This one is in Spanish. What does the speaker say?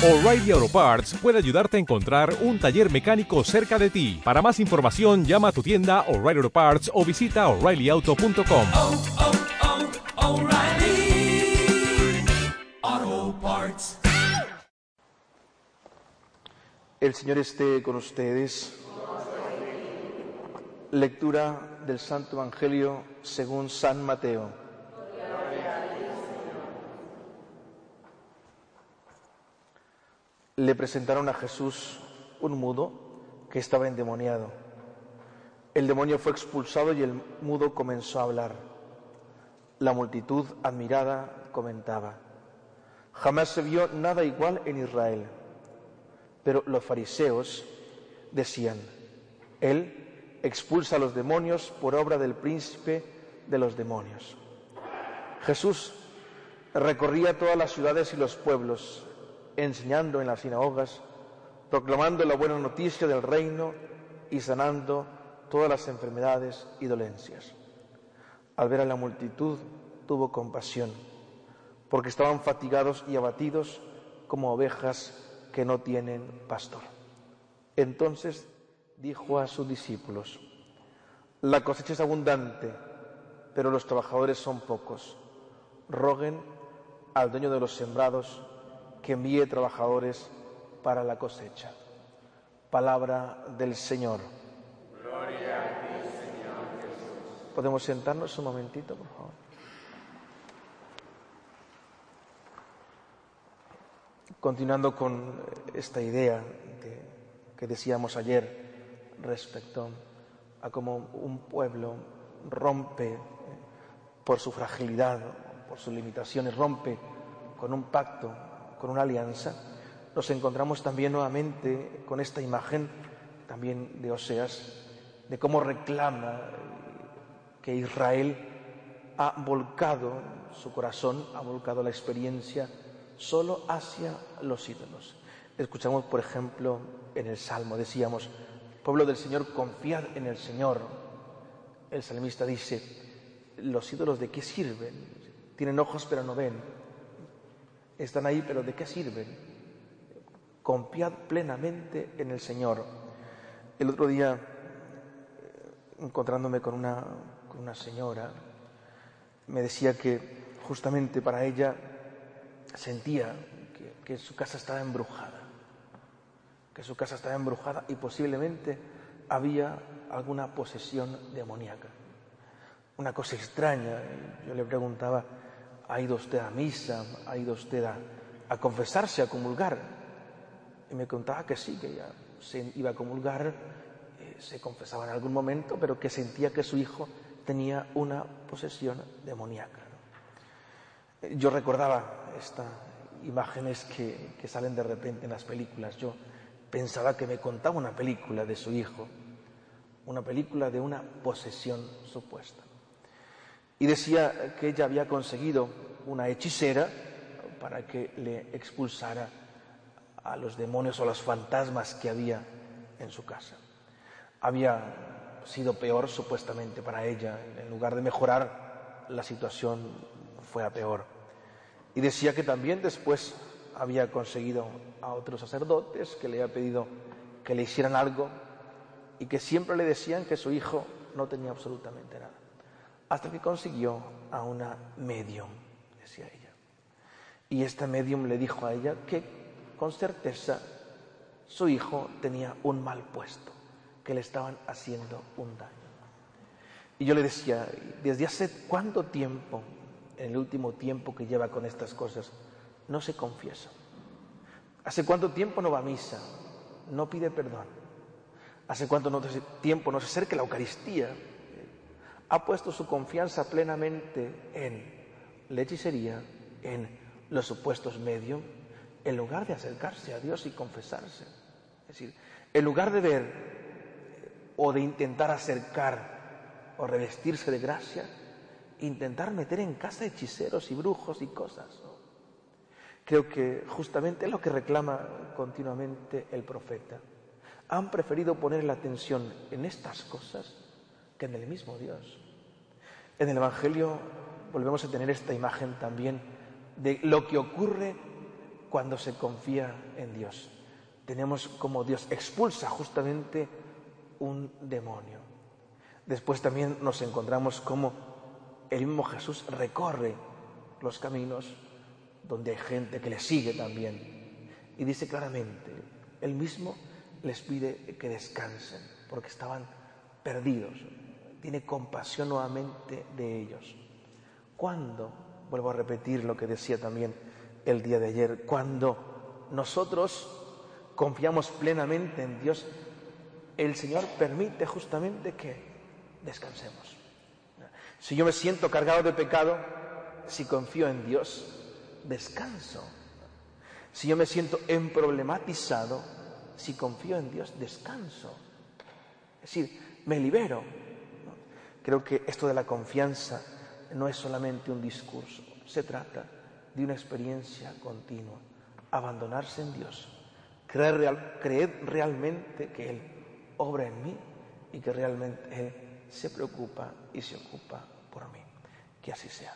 O'Reilly Auto Parts puede ayudarte a encontrar un taller mecánico cerca de ti. Para más información, llama a tu tienda O'Reilly Auto Parts o visita oreillyauto.com. oh, oh, Parts. El Señor esté con ustedes. Lectura del Santo Evangelio según San Mateo. Le presentaron a Jesús un mudo que estaba endemoniado. El demonio fue expulsado y el mudo comenzó a hablar. La multitud, admirada, comentaba, jamás se vio nada igual en Israel. Pero los fariseos decían, Él expulsa a los demonios por obra del príncipe de los demonios. Jesús recorría todas las ciudades y los pueblos, enseñando en las sinagogas, proclamando la buena noticia del reino y sanando todas las enfermedades y dolencias. Al ver a la multitud tuvo compasión, porque estaban fatigados y abatidos como ovejas que no tienen pastor. Entonces dijo a sus discípulos, la cosecha es abundante, pero los trabajadores son pocos. Roguen al dueño de los sembrados que envíe trabajadores para la cosecha. Palabra del Señor. Gloria a ti, Señor Jesús. ¿Podemos sentarnos un momentito, por favor? Continuando con esta idea de- que decíamos ayer respecto a cómo un pueblo rompe eh, por su fragilidad, por sus limitaciones, rompe con un pacto, con una alianza, nos encontramos también nuevamente con esta imagen también de Oseas, de cómo reclama eh, que Israel ha volcado su corazón, ha volcado la experiencia solo hacia los ídolos. Escuchamos, por ejemplo, en el Salmo, decíamos, pueblo del Señor, confiad en el Señor. El salmista dice, los ídolos de qué sirven? Tienen ojos pero no ven. Están ahí pero ¿de qué sirven? Confiad plenamente en el Señor. El otro día, eh, encontrándome con una, con una señora, me decía que justamente para ella sentía que, que su casa estaba embrujada, que su casa estaba embrujada y posiblemente había alguna posesión demoníaca. Una cosa extraña, yo le preguntaba, ¿ha ido usted a misa? ¿Ha ido usted a, confesarse, a comulgar? Y me contaba que sí, que ella se iba a comulgar, eh, se confesaba en algún momento, pero que sentía que su hijo tenía una posesión demoníaca. Eh, Yo recordaba estas imágenes que, que salen de repente en las películas. Yo pensaba que me contaba una película de su hijo, una película de una posesión supuesta. Y decía que ella había conseguido una hechicera para que le expulsara a los demonios o a los fantasmas que había en su casa. Había sido peor supuestamente para ella. En lugar de mejorar, la situación fue a peor. Y decía que también después había conseguido a otros sacerdotes que le había pedido que le hicieran algo y que siempre le decían que su hijo no tenía absolutamente nada. Hasta que consiguió a una medium, decía ella. Y esta medium le dijo a ella que con certeza su hijo tenía un mal puesto, que le estaban haciendo un daño. Y yo le decía, ¿desde hace cuánto tiempo, en el último tiempo que lleva con estas cosas, no se confiesa? ¿Hace cuánto tiempo no va a misa? No pide perdón. ¿Hace cuánto tiempo no se acerca a la Eucaristía? Ha puesto su confianza plenamente en la hechicería, en los supuestos medios, en lugar de acercarse a Dios y confesarse. Es decir, en lugar de ver eh, o de intentar acercar o revestirse de gracia, intentar meter en casa hechiceros y brujos y cosas. Creo que justamente es lo que reclama continuamente el profeta. Han preferido poner la atención en estas cosas que en el mismo Dios. En el Evangelio volvemos a tener esta imagen también de lo que ocurre cuando se confía en Dios. Tenemos como Dios expulsa justamente un demonio. Después también nos encontramos como el mismo Jesús recorre los caminos donde hay gente que le sigue también. Y dice claramente, él mismo les pide que descansen porque estaban perdidos. Tiene compasión nuevamente de ellos. Cuando, vuelvo a repetir lo que decía también el día de ayer, cuando nosotros confiamos plenamente en Dios, el Señor permite justamente que descansemos. Si yo me siento cargado de pecado, si confío en Dios, descanso. Si yo me siento emproblematizado, si confío en Dios, descanso. Es decir, me libero. Creo que esto de la confianza no es solamente un discurso, se trata de una experiencia continua. Abandonarse en Dios, creer, realmente que Él obra en mí y que realmente Él se preocupa y se ocupa por mí. Que así sea.